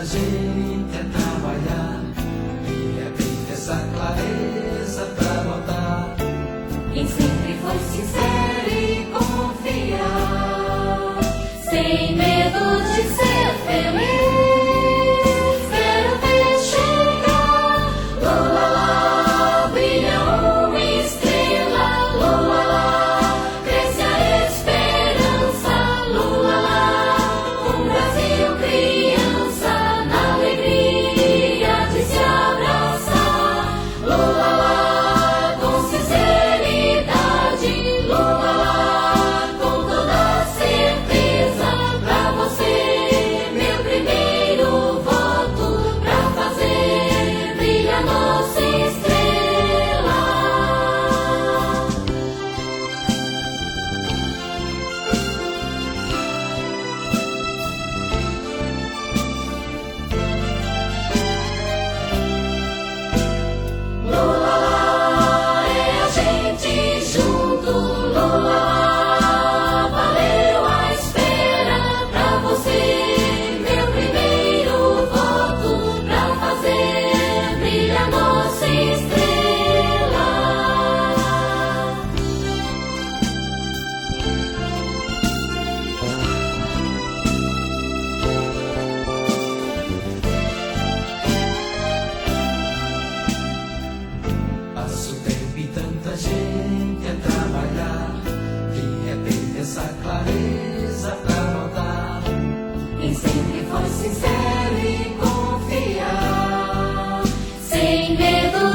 da gente é trabalhar. É de repente essa clareza pra notar. Quem sempre foi sincero e confiar, sem medo de ser feliz. pra contar. Nem sempre foi sincero e confiar. Sem medo.